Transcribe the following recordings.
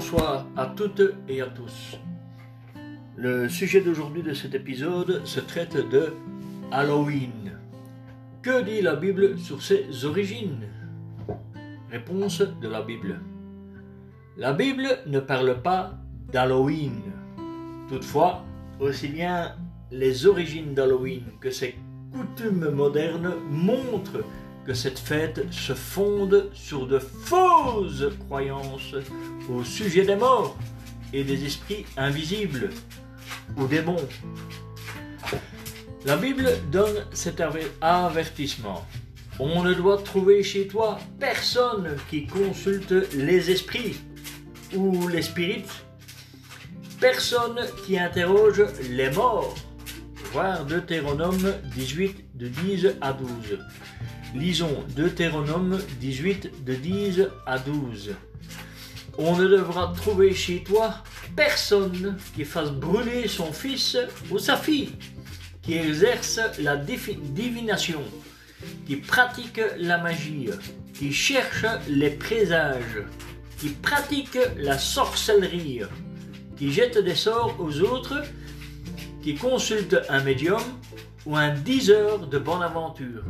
bonsoir à toutes et à tous. Le sujet d'aujourd'hui de cet épisode se traite de Halloween. Que dit la Bible sur ses origines? Réponse de la Bible. La Bible ne parle pas d'Halloween. Toutefois, aussi bien les origines d'Halloween que ses coutumes modernes montrent cette fête se fonde sur de fausses croyances au sujet des morts et des esprits invisibles ou démons. La Bible donne cet avertissement. On ne doit trouver chez toi personne qui consulte les esprits ou les spirites, personne qui interroge les morts. Voir Deutéronome 18 de 10 à 12. Lisons Deutéronome 18 de 10 à 12. On ne devra trouver chez toi personne qui fasse brûler son fils ou sa fille, qui exerce la divination, qui pratique la magie, qui cherche les présages, qui pratique la sorcellerie, qui jette des sorts aux autres, qui consulte un médium ou un diseur de bonne aventure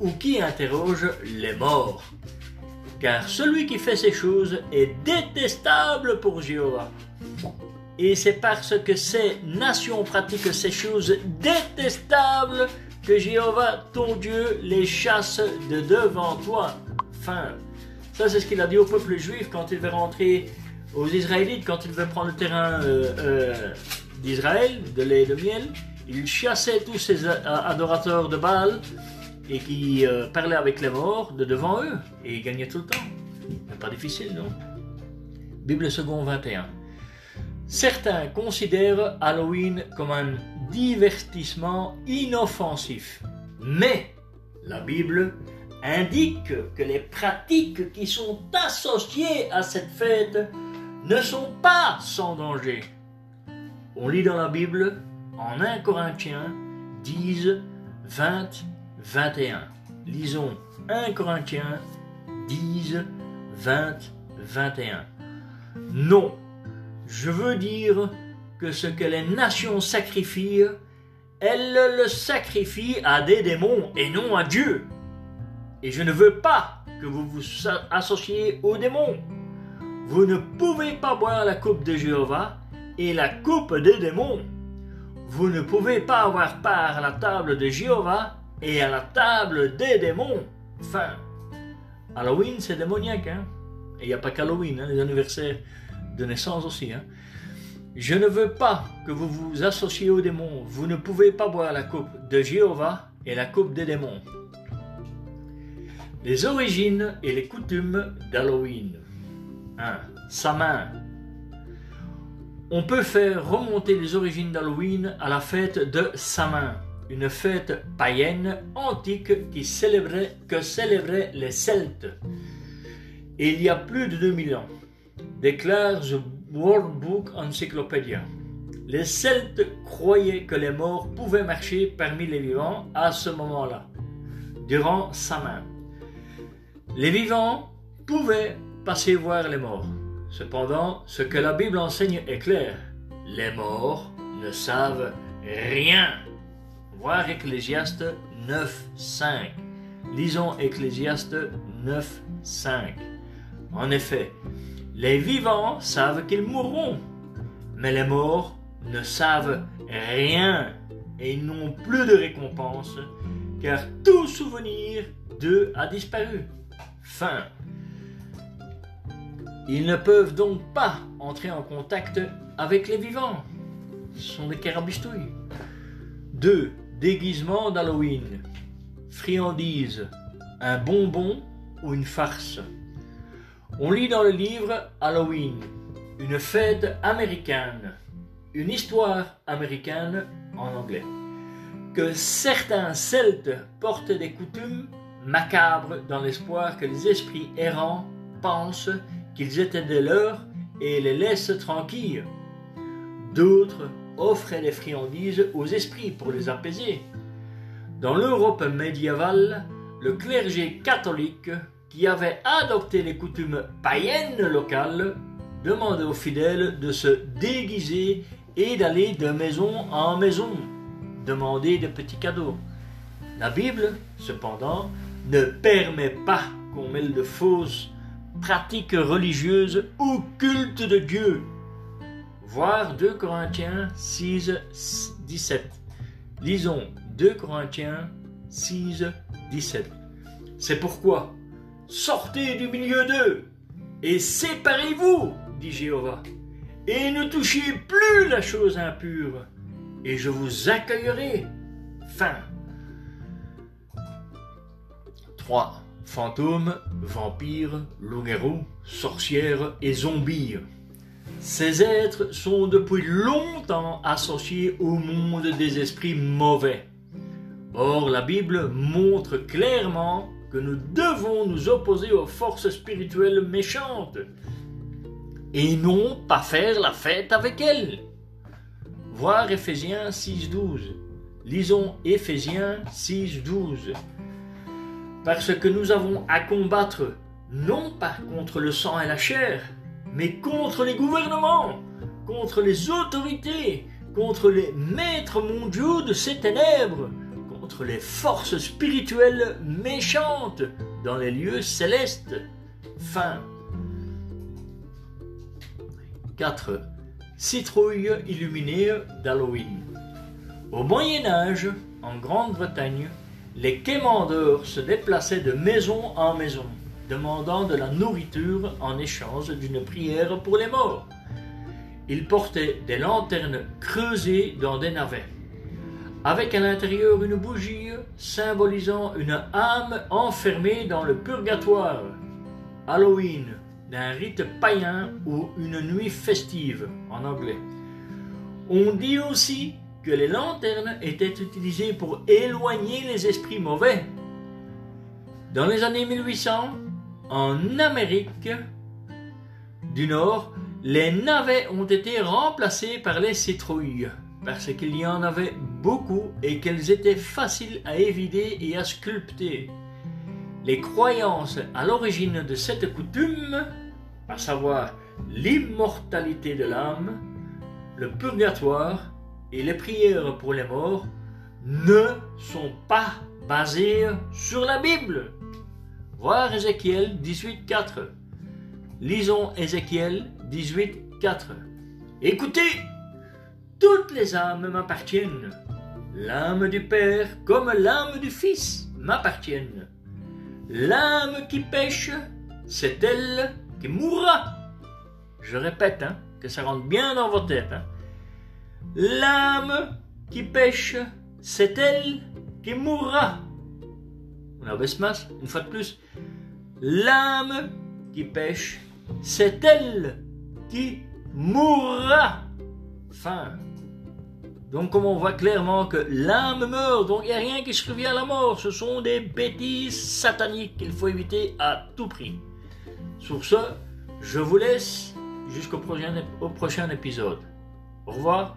ou qui interroge les morts. Car celui qui fait ces choses est détestable pour Jéhovah. Et c'est parce que ces nations pratiquent ces choses détestables que Jéhovah, ton Dieu, les chasse de devant toi. Fin. Ça, c'est ce qu'il a dit au peuple juif quand il veut rentrer aux Israélites, quand il veut prendre le terrain euh, euh, d'Israël, de lait et de miel. Il chassait tous ces adorateurs de Baal et qui euh, parlait avec les morts de devant eux et il gagnait tout le temps. Pas difficile, non? Bible second 21. Certains considèrent Halloween comme un divertissement inoffensif, mais la Bible indique que les pratiques qui sont associées à cette fête ne sont pas sans danger. On lit dans la Bible en 1 Corinthiens 10, 20 21. Lisons 1 Corinthiens 10, 20, 21. Non, je veux dire que ce que les nations sacrifient, elles le sacrifient à des démons et non à Dieu. Et je ne veux pas que vous vous associez aux démons. Vous ne pouvez pas boire la coupe de Jéhovah et la coupe des démons. Vous ne pouvez pas avoir part à la table de Jéhovah et à la table des démons. Enfin, Halloween, c'est démoniaque. Hein? Et il n'y a pas qu'Halloween, hein, les anniversaires de naissance aussi. Hein? Je ne veux pas que vous vous associez aux démons. Vous ne pouvez pas boire la coupe de Jéhovah et la coupe des démons. Les origines et les coutumes d'Halloween. 1. Sa main. On peut faire remonter les origines d'Halloween à la fête de Samin une fête païenne antique qui célébrait, que célébraient les Celtes. il y a plus de 2000 ans, déclare The World Book Encyclopedia. Les Celtes croyaient que les morts pouvaient marcher parmi les vivants à ce moment-là, durant sa main. Les vivants pouvaient passer voir les morts. Cependant, ce que la Bible enseigne est clair. Les morts ne savent rien voir Ecclésiaste 9, 5. Lisons Ecclésiaste 9, 5. En effet, les vivants savent qu'ils mourront, mais les morts ne savent rien et n'ont plus de récompense, car tout souvenir d'eux a disparu. Fin. Ils ne peuvent donc pas entrer en contact avec les vivants. Ce sont des carabistouilles. 2 déguisement d'Halloween, friandise, un bonbon ou une farce. On lit dans le livre Halloween, une fête américaine, une histoire américaine en anglais, que certains Celtes portent des coutumes macabres dans l'espoir que les esprits errants pensent qu'ils étaient des leurs et les laissent tranquilles. D'autres offrait des friandises aux esprits pour les apaiser. Dans l'Europe médiévale, le clergé catholique, qui avait adopté les coutumes païennes locales, demandait aux fidèles de se déguiser et d'aller de maison en maison, demander de petits cadeaux. La Bible, cependant, ne permet pas qu'on mêle de fausses pratiques religieuses au culte de Dieu. Voir 2 Corinthiens 6, 17. Lisons 2 Corinthiens 6, 17. C'est pourquoi, sortez du milieu d'eux et séparez-vous, dit Jéhovah, et ne touchez plus la chose impure, et je vous accueillerai. Fin. 3. Fantômes, vampires, loups-garous, sorcières et zombies. Ces êtres sont depuis longtemps associés au monde des esprits mauvais. Or, la Bible montre clairement que nous devons nous opposer aux forces spirituelles méchantes et non pas faire la fête avec elles. Voir Éphésiens 6.12. Lisons Éphésiens 6.12. Parce que nous avons à combattre non pas contre le sang et la chair, mais contre les gouvernements, contre les autorités, contre les maîtres mondiaux de ces ténèbres, contre les forces spirituelles méchantes dans les lieux célestes. Fin. 4. Citrouille illuminée d'Halloween. Au Moyen Âge, en Grande-Bretagne, les quémandeurs se déplaçaient de maison en maison demandant de la nourriture en échange d'une prière pour les morts. Ils portaient des lanternes creusées dans des navets, avec à l'intérieur une bougie symbolisant une âme enfermée dans le purgatoire. Halloween, d'un rite païen ou une nuit festive en anglais. On dit aussi que les lanternes étaient utilisées pour éloigner les esprits mauvais. Dans les années 1800, en Amérique du Nord, les navets ont été remplacés par les citrouilles parce qu'il y en avait beaucoup et qu'elles étaient faciles à évider et à sculpter. Les croyances à l'origine de cette coutume, à savoir l'immortalité de l'âme, le purgatoire et les prières pour les morts, ne sont pas basées sur la Bible. Voir Ézéchiel 18.4. Lisons Ézéchiel 18.4. Écoutez, toutes les âmes m'appartiennent. L'âme du Père comme l'âme du Fils m'appartiennent. L'âme qui pêche, c'est elle qui mourra. Je répète, hein, que ça rentre bien dans vos têtes. Hein. L'âme qui pêche, c'est elle qui mourra. Abaisse masse, une fois de plus. L'âme qui pêche, c'est elle qui mourra. Fin. Donc, comme on voit clairement que l'âme meurt, donc il n'y a rien qui se revient à la mort. Ce sont des bêtises sataniques qu'il faut éviter à tout prix. Sur ce, je vous laisse jusqu'au prochain, au prochain épisode. Au revoir.